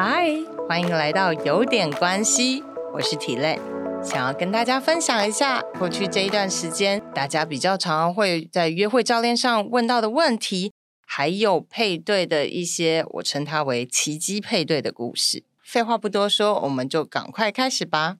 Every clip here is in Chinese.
嗨，欢迎来到有点关系，我是体类，想要跟大家分享一下过去这一段时间大家比较常会在约会教练上问到的问题，还有配对的一些我称它为奇迹配对的故事。废话不多说，我们就赶快开始吧。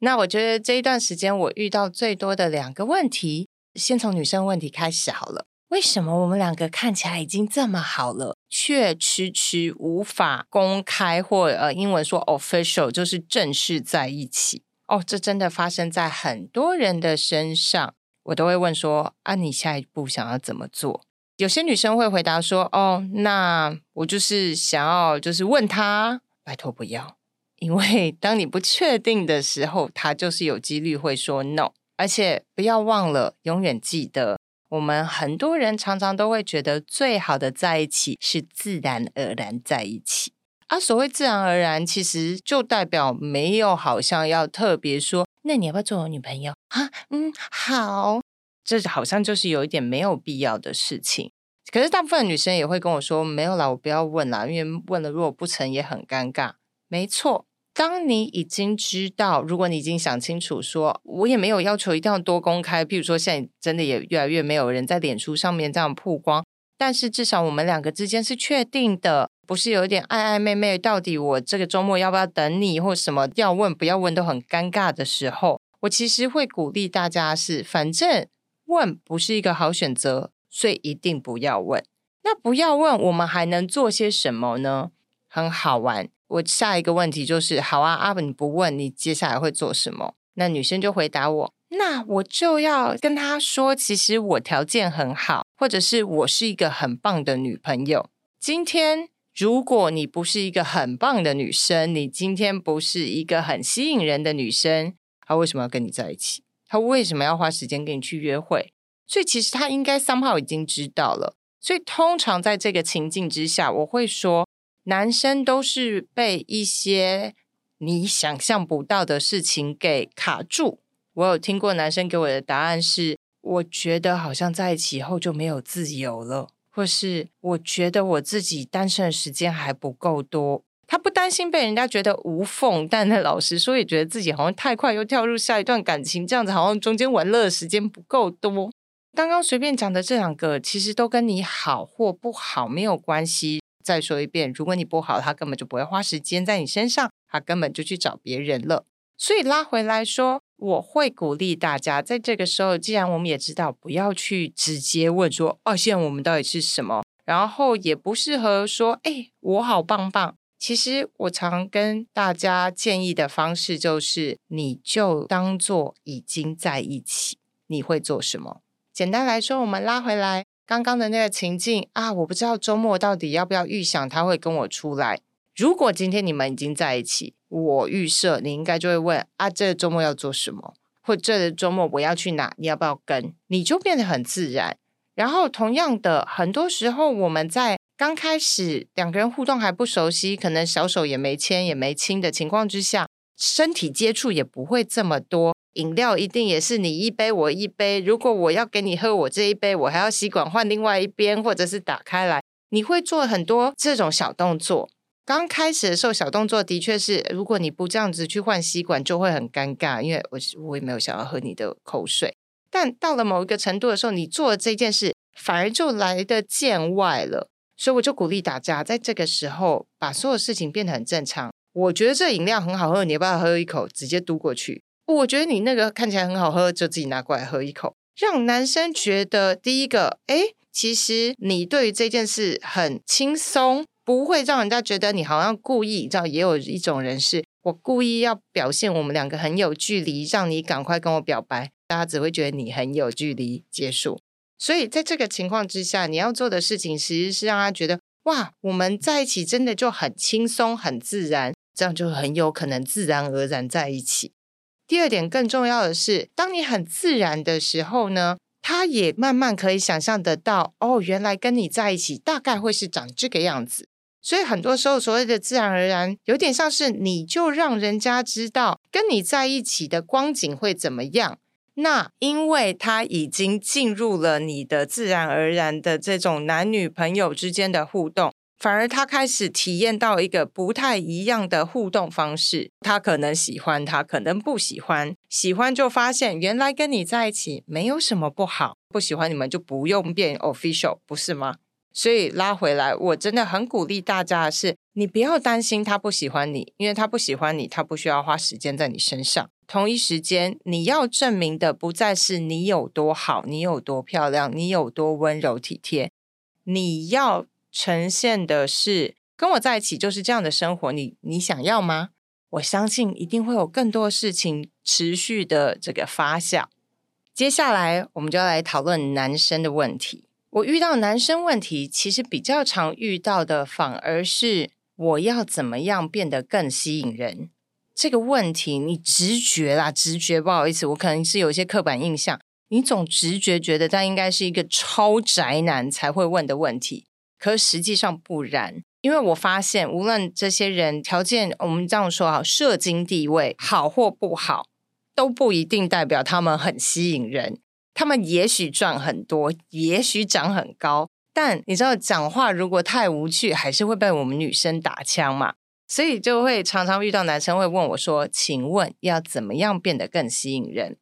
那我觉得这一段时间我遇到最多的两个问题，先从女生问题开始好了。为什么我们两个看起来已经这么好了，却迟迟无法公开或呃英文说 official，就是正式在一起？哦，这真的发生在很多人的身上。我都会问说啊，你下一步想要怎么做？有些女生会回答说，哦，那我就是想要就是问他，拜托不要，因为当你不确定的时候，他就是有几率会说 no，而且不要忘了，永远记得。我们很多人常常都会觉得，最好的在一起是自然而然在一起。啊，所谓自然而然，其实就代表没有好像要特别说，那你要不要做我女朋友啊？嗯，好，这好像就是有一点没有必要的事情。可是大部分女生也会跟我说，没有啦，我不要问啦，因为问了如果不成也很尴尬。没错。当你已经知道，如果你已经想清楚，说我也没有要求一定要多公开，譬如说现在真的也越来越没有人在脸书上面这样曝光，但是至少我们两个之间是确定的，不是有一点暧暧昧昧，到底我这个周末要不要等你，或什么要问不要问都很尴尬的时候，我其实会鼓励大家是，反正问不是一个好选择，所以一定不要问。那不要问，我们还能做些什么呢？很好玩。我下一个问题就是，好啊，阿本不问，你接下来会做什么？那女生就回答我，那我就要跟他说，其实我条件很好，或者是我是一个很棒的女朋友。今天如果你不是一个很棒的女生，你今天不是一个很吸引人的女生，他为什么要跟你在一起？他为什么要花时间跟你去约会？所以其实他应该 somehow 已经知道了。所以通常在这个情境之下，我会说。男生都是被一些你想象不到的事情给卡住。我有听过男生给我的答案是：我觉得好像在一起以后就没有自由了，或是我觉得我自己单身的时间还不够多。他不担心被人家觉得无缝，但他老实说，也觉得自己好像太快又跳入下一段感情，这样子好像中间玩乐的时间不够多。刚刚随便讲的这两个，其实都跟你好或不好没有关系。再说一遍，如果你不好，他根本就不会花时间在你身上，他根本就去找别人了。所以拉回来说，我会鼓励大家，在这个时候，既然我们也知道不要去直接问说，哦，现在我们到底是什么，然后也不适合说，哎，我好棒棒。其实我常跟大家建议的方式就是，你就当做已经在一起，你会做什么？简单来说，我们拉回来。刚刚的那个情境啊，我不知道周末到底要不要预想他会跟我出来。如果今天你们已经在一起，我预设你应该就会问啊，这个周末要做什么，或这个周末我要去哪，你要不要跟？你就变得很自然。然后同样的，很多时候我们在刚开始两个人互动还不熟悉，可能小手也没牵也没亲的情况之下，身体接触也不会这么多。饮料一定也是你一杯我一杯。如果我要给你喝我这一杯，我还要吸管换另外一边，或者是打开来。你会做很多这种小动作。刚开始的时候，小动作的确是，如果你不这样子去换吸管，就会很尴尬，因为我我也没有想要喝你的口水。但到了某一个程度的时候，你做这件事反而就来的见外了。所以我就鼓励大家，在这个时候把所有事情变得很正常。我觉得这饮料很好喝，你要不要喝一口？直接嘟过去。我觉得你那个看起来很好喝，就自己拿过来喝一口，让男生觉得第一个，哎，其实你对于这件事很轻松，不会让人家觉得你好像故意。知道也有一种人是，我故意要表现我们两个很有距离，让你赶快跟我表白，大家只会觉得你很有距离结束。所以在这个情况之下，你要做的事情其实是让他觉得，哇，我们在一起真的就很轻松、很自然，这样就很有可能自然而然在一起。第二点更重要的是，当你很自然的时候呢，他也慢慢可以想象得到，哦，原来跟你在一起大概会是长这个样子。所以很多时候所谓的自然而然，有点像是你就让人家知道跟你在一起的光景会怎么样。那因为他已经进入了你的自然而然的这种男女朋友之间的互动，反而他开始体验到一个不太一样的互动方式。他可能喜欢，他可能不喜欢。喜欢就发现原来跟你在一起没有什么不好，不喜欢你们就不用变 official，不是吗？所以拉回来，我真的很鼓励大家的是，你不要担心他不喜欢你，因为他不喜欢你，他不需要花时间在你身上。同一时间，你要证明的不再是你有多好，你有多漂亮，你有多温柔体贴，你要呈现的是跟我在一起就是这样的生活。你你想要吗？我相信一定会有更多事情持续的这个发酵。接下来，我们就要来讨论男生的问题。我遇到男生问题，其实比较常遇到的，反而是我要怎么样变得更吸引人这个问题。你直觉啦，直觉，不好意思，我可能是有一些刻板印象。你总直觉觉得他应该是一个超宅男才会问的问题，可实际上不然。因为我发现，无论这些人条件，我们这样说啊，社经地位好或不好，都不一定代表他们很吸引人。他们也许赚很多，也许长很高，但你知道，讲话如果太无趣，还是会被我们女生打枪嘛。所以就会常常遇到男生会问我说：“请问要怎么样变得更吸引人？”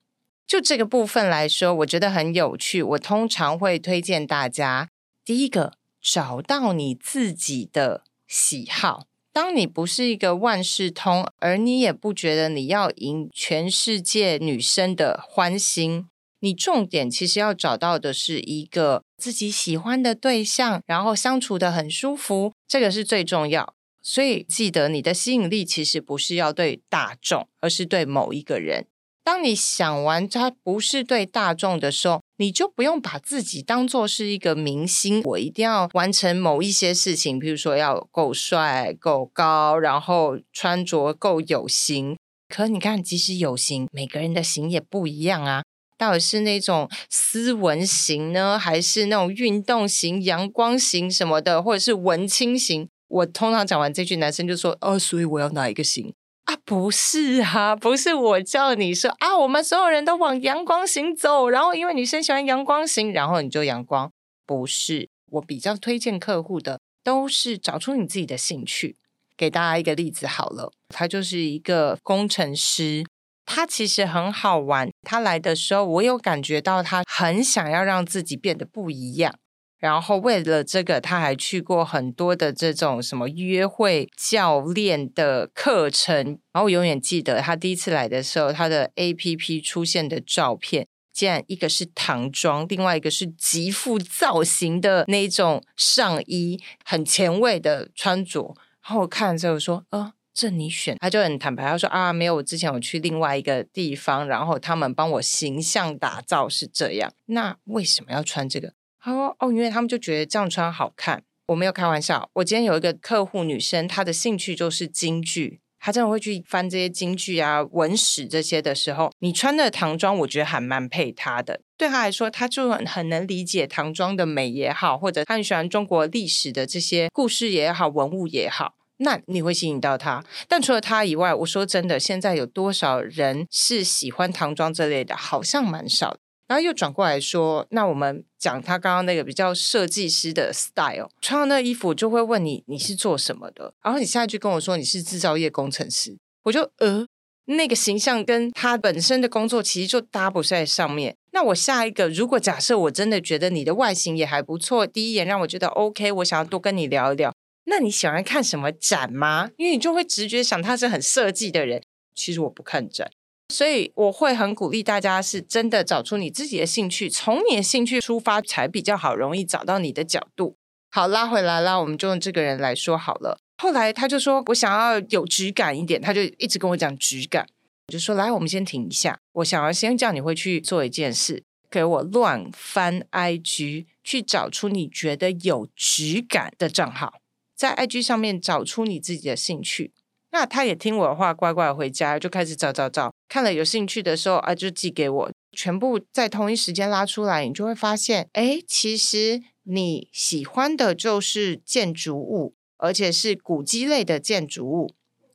就这个部分来说，我觉得很有趣。我通常会推荐大家，第一个找到你自己的喜好。当你不是一个万事通，而你也不觉得你要赢全世界女生的欢心。你重点其实要找到的是一个自己喜欢的对象，然后相处的很舒服，这个是最重要。所以记得你的吸引力其实不是要对大众，而是对某一个人。当你想完他不是对大众的时候，你就不用把自己当做是一个明星，我一定要完成某一些事情，比如说要够帅、够高，然后穿着够有型。可你看，即使有型，每个人的型也不一样啊。到底是那种斯文型呢，还是那种运动型、阳光型什么的，或者是文青型？我通常讲完这句，男生就说：“哦，所以我要哪一个型啊？不是啊，不是我叫你说啊，我们所有人都往阳光行走，然后因为女生喜欢阳光型，然后你就阳光。不是，我比较推荐客户的都是找出你自己的兴趣。给大家一个例子好了，他就是一个工程师。”他其实很好玩。他来的时候，我有感觉到他很想要让自己变得不一样。然后为了这个，他还去过很多的这种什么约会教练的课程。然后我永远记得他第一次来的时候，他的 A P P 出现的照片，竟然一个是唐装，另外一个是极富造型的那种上衣，很前卫的穿着。然后我看了之后说，呃。这你选，他就很坦白，他说啊，没有，我之前我去另外一个地方，然后他们帮我形象打造是这样，那为什么要穿这个？他说哦，因为他们就觉得这样穿好看。我没有开玩笑，我今天有一个客户女生，她的兴趣就是京剧，她真的会去翻这些京剧啊、文史这些的时候，你穿的唐装，我觉得还蛮配她的。对她来说，她就很能理解唐装的美也好，或者她很喜欢中国历史的这些故事也好、文物也好。那你会吸引到他，但除了他以外，我说真的，现在有多少人是喜欢唐装这类的？好像蛮少。然后又转过来说，那我们讲他刚刚那个比较设计师的 style，穿上那衣服就会问你你是做什么的，然后你下一句跟我说你是制造业工程师，我就呃，那个形象跟他本身的工作其实就搭不在上面。那我下一个，如果假设我真的觉得你的外形也还不错，第一眼让我觉得 OK，我想要多跟你聊一聊。那你喜欢看什么展吗？因为你就会直觉想他是很设计的人。其实我不看展，所以我会很鼓励大家是真的找出你自己的兴趣，从你的兴趣出发才比较好，容易找到你的角度。好，拉回来啦，我们就用这个人来说好了。后来他就说我想要有质感一点，他就一直跟我讲质感。我就说来，我们先停一下，我想要先叫你会去做一件事，给我乱翻 IG，去找出你觉得有质感的账号。在 IG 上面找出你自己的兴趣，那他也听我的话，乖乖回家就开始找找找，看了有兴趣的时候啊，就寄给我，全部在同一时间拉出来，你就会发现，哎，其实你喜欢的就是建筑物，而且是古迹类的建筑物。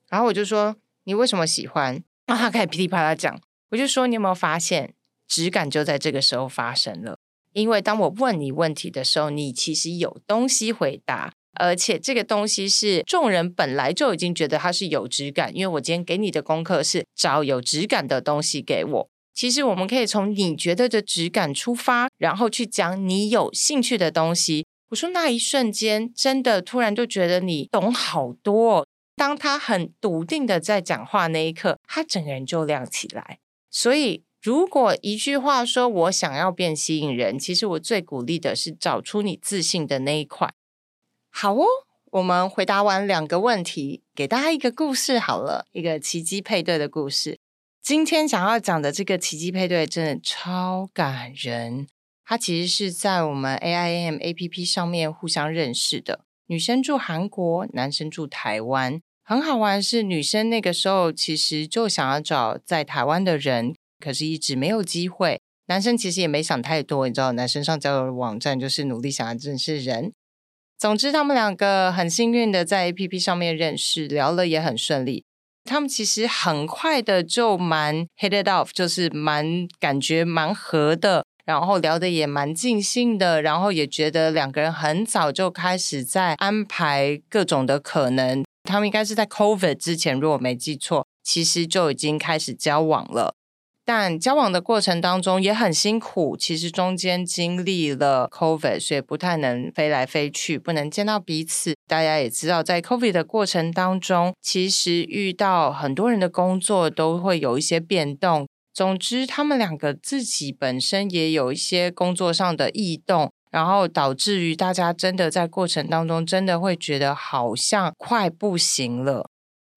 然后我就说，你为什么喜欢？那他开始噼里啪啦讲，我就说，你有没有发现，质感就在这个时候发生了？因为当我问你问题的时候，你其实有东西回答。而且这个东西是众人本来就已经觉得它是有质感，因为我今天给你的功课是找有质感的东西给我。其实我们可以从你觉得的质感出发，然后去讲你有兴趣的东西。我说那一瞬间，真的突然就觉得你懂好多。当他很笃定的在讲话那一刻，他整个人就亮起来。所以，如果一句话说我想要变吸引人，其实我最鼓励的是找出你自信的那一块。好哦，我们回答完两个问题，给大家一个故事好了，一个奇迹配对的故事。今天想要讲的这个奇迹配对真的超感人。它其实是在我们 A I M A P P 上面互相认识的。女生住韩国，男生住台湾。很好玩是，女生那个时候其实就想要找在台湾的人，可是一直没有机会。男生其实也没想太多，你知道，男生上交友网站就是努力想要认识人。总之，他们两个很幸运的在 A P P 上面认识，聊了也很顺利。他们其实很快的就蛮 hit it off，就是蛮感觉蛮合的，然后聊的也蛮尽兴的，然后也觉得两个人很早就开始在安排各种的可能。他们应该是在 COVID 之前，如果没记错，其实就已经开始交往了。但交往的过程当中也很辛苦，其实中间经历了 COVID，所以不太能飞来飞去，不能见到彼此。大家也知道，在 COVID 的过程当中，其实遇到很多人的工作都会有一些变动。总之，他们两个自己本身也有一些工作上的异动，然后导致于大家真的在过程当中，真的会觉得好像快不行了。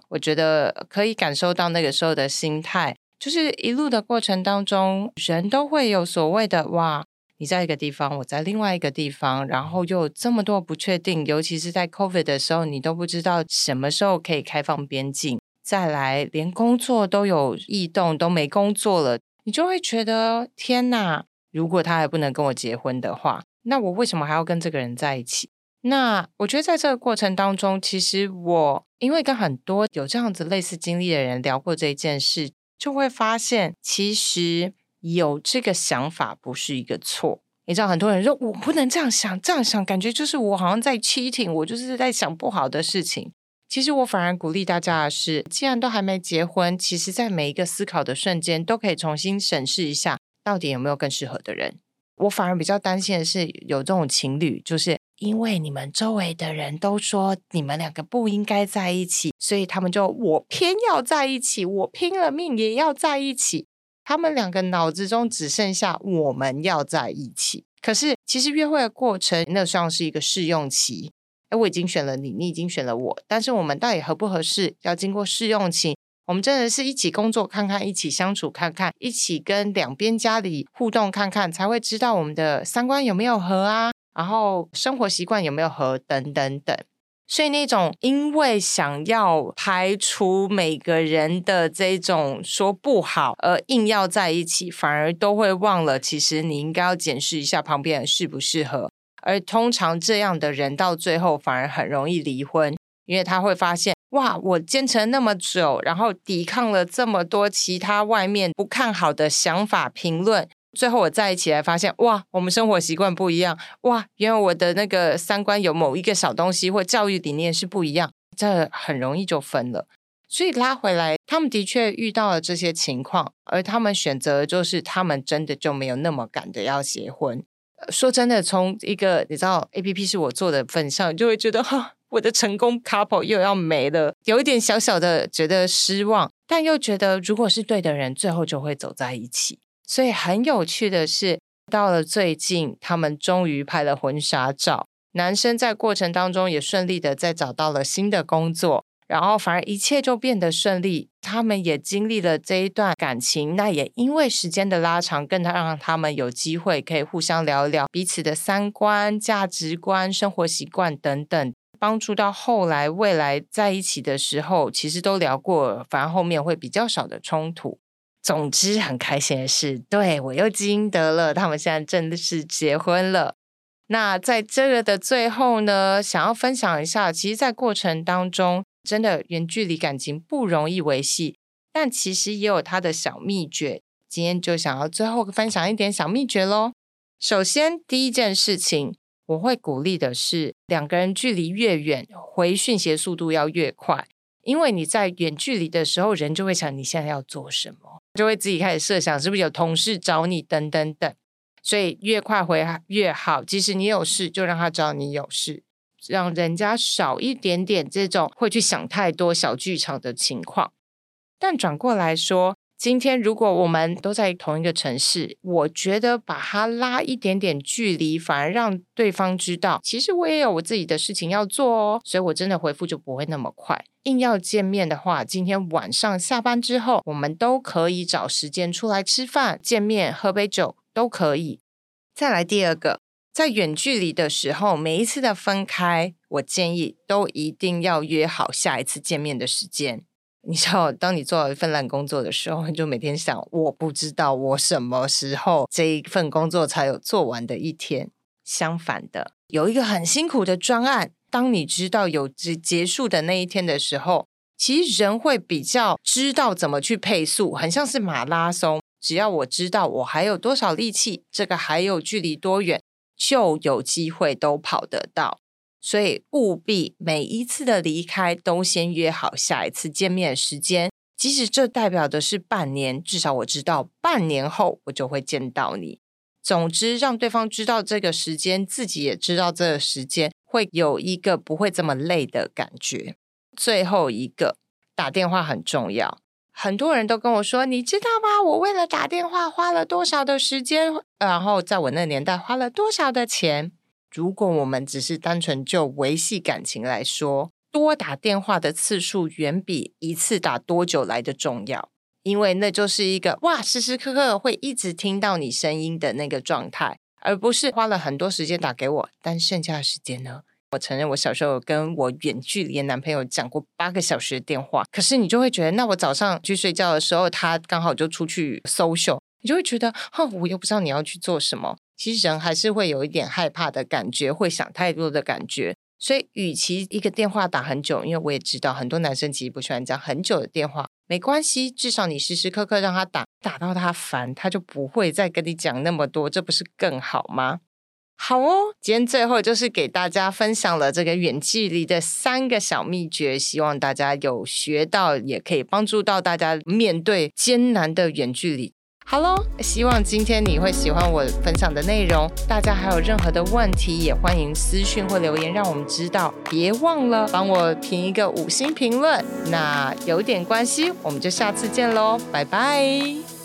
我觉得可以感受到那个时候的心态。就是一路的过程当中，人都会有所谓的哇，你在一个地方，我在另外一个地方，然后又这么多不确定，尤其是在 COVID 的时候，你都不知道什么时候可以开放边境。再来，连工作都有异动，都没工作了，你就会觉得天哪！如果他还不能跟我结婚的话，那我为什么还要跟这个人在一起？那我觉得在这个过程当中，其实我因为跟很多有这样子类似经历的人聊过这一件事。就会发现，其实有这个想法不是一个错。你知道，很多人说我不能这样想，这样想感觉就是我好像在 cheating，我就是在想不好的事情。其实我反而鼓励大家的是，既然都还没结婚，其实在每一个思考的瞬间，都可以重新审视一下，到底有没有更适合的人。我反而比较担心的是，有这种情侣，就是。因为你们周围的人都说你们两个不应该在一起，所以他们就我偏要在一起，我拼了命也要在一起。他们两个脑子中只剩下我们要在一起。可是其实约会的过程那算是一个试用期。哎，我已经选了你，你已经选了我，但是我们到底合不合适，要经过试用期。我们真的是一起工作看看，一起相处看看，一起跟两边家里互动看看，才会知道我们的三观有没有合啊。然后生活习惯有没有和等等等，所以那种因为想要排除每个人的这种说不好而硬要在一起，反而都会忘了，其实你应该要检视一下旁边人适不适合。而通常这样的人到最后反而很容易离婚，因为他会发现，哇，我坚持了那么久，然后抵抗了这么多其他外面不看好的想法评论。最后我在一起来发现，哇，我们生活习惯不一样，哇，原来我的那个三观有某一个小东西或教育理念是不一样，这很容易就分了。所以拉回来，他们的确遇到了这些情况，而他们选择就是他们真的就没有那么赶的要结婚。说真的，从一个你知道 A P P 是我做的份上，就会觉得哈，我的成功 couple 又要没了，有一点小小的觉得失望，但又觉得如果是对的人，最后就会走在一起。所以很有趣的是，到了最近，他们终于拍了婚纱照。男生在过程当中也顺利的再找到了新的工作，然后反而一切就变得顺利。他们也经历了这一段感情，那也因为时间的拉长，更让他们有机会可以互相聊聊彼此的三观、价值观、生活习惯等等，帮助到后来未来在一起的时候，其实都聊过，反而后面会比较少的冲突。总之，很开心的是，对我又积得了。他们现在真的是结婚了。那在这个的最后呢，想要分享一下，其实，在过程当中，真的远距离感情不容易维系，但其实也有它的小秘诀。今天就想要最后分享一点小秘诀喽。首先，第一件事情，我会鼓励的是，两个人距离越远，回讯息速度要越快。因为你在远距离的时候，人就会想你现在要做什么，就会自己开始设想是不是有同事找你等等等。所以越快回越好。即使你有事，就让他知道你有事，让人家少一点点这种会去想太多小剧场的情况。但转过来说。今天如果我们都在同一个城市，我觉得把它拉一点点距离，反而让对方知道，其实我也有我自己的事情要做哦。所以我真的回复就不会那么快。硬要见面的话，今天晚上下班之后，我们都可以找时间出来吃饭、见面、喝杯酒都可以。再来第二个，在远距离的时候，每一次的分开，我建议都一定要约好下一次见面的时间。你知道，当你做了一份烂工作的时候，你就每天想，我不知道我什么时候这一份工作才有做完的一天。相反的，有一个很辛苦的专案，当你知道有结结束的那一天的时候，其实人会比较知道怎么去配速，很像是马拉松。只要我知道我还有多少力气，这个还有距离多远，就有机会都跑得到。所以务必每一次的离开都先约好下一次见面时间，即使这代表的是半年，至少我知道半年后我就会见到你。总之，让对方知道这个时间，自己也知道这个时间，会有一个不会这么累的感觉。最后一个打电话很重要，很多人都跟我说，你知道吗？我为了打电话花了多少的时间，然后在我那年代花了多少的钱。如果我们只是单纯就维系感情来说，多打电话的次数远比一次打多久来的重要，因为那就是一个哇，时时刻刻会一直听到你声音的那个状态，而不是花了很多时间打给我，但剩下的时间呢？我承认我小时候跟我远距离的男朋友讲过八个小时的电话，可是你就会觉得，那我早上去睡觉的时候，他刚好就出去 social，你就会觉得，哼，我又不知道你要去做什么。其实人还是会有一点害怕的感觉，会想太多的感觉。所以，与其一个电话打很久，因为我也知道很多男生其实不喜欢讲很久的电话，没关系，至少你时时刻刻让他打，打到他烦，他就不会再跟你讲那么多，这不是更好吗？好哦，今天最后就是给大家分享了这个远距离的三个小秘诀，希望大家有学到，也可以帮助到大家面对艰难的远距离。好喽，希望今天你会喜欢我分享的内容。大家还有任何的问题，也欢迎私讯或留言，让我们知道。别忘了帮我评一个五星评论。那有点关系，我们就下次见喽，拜拜。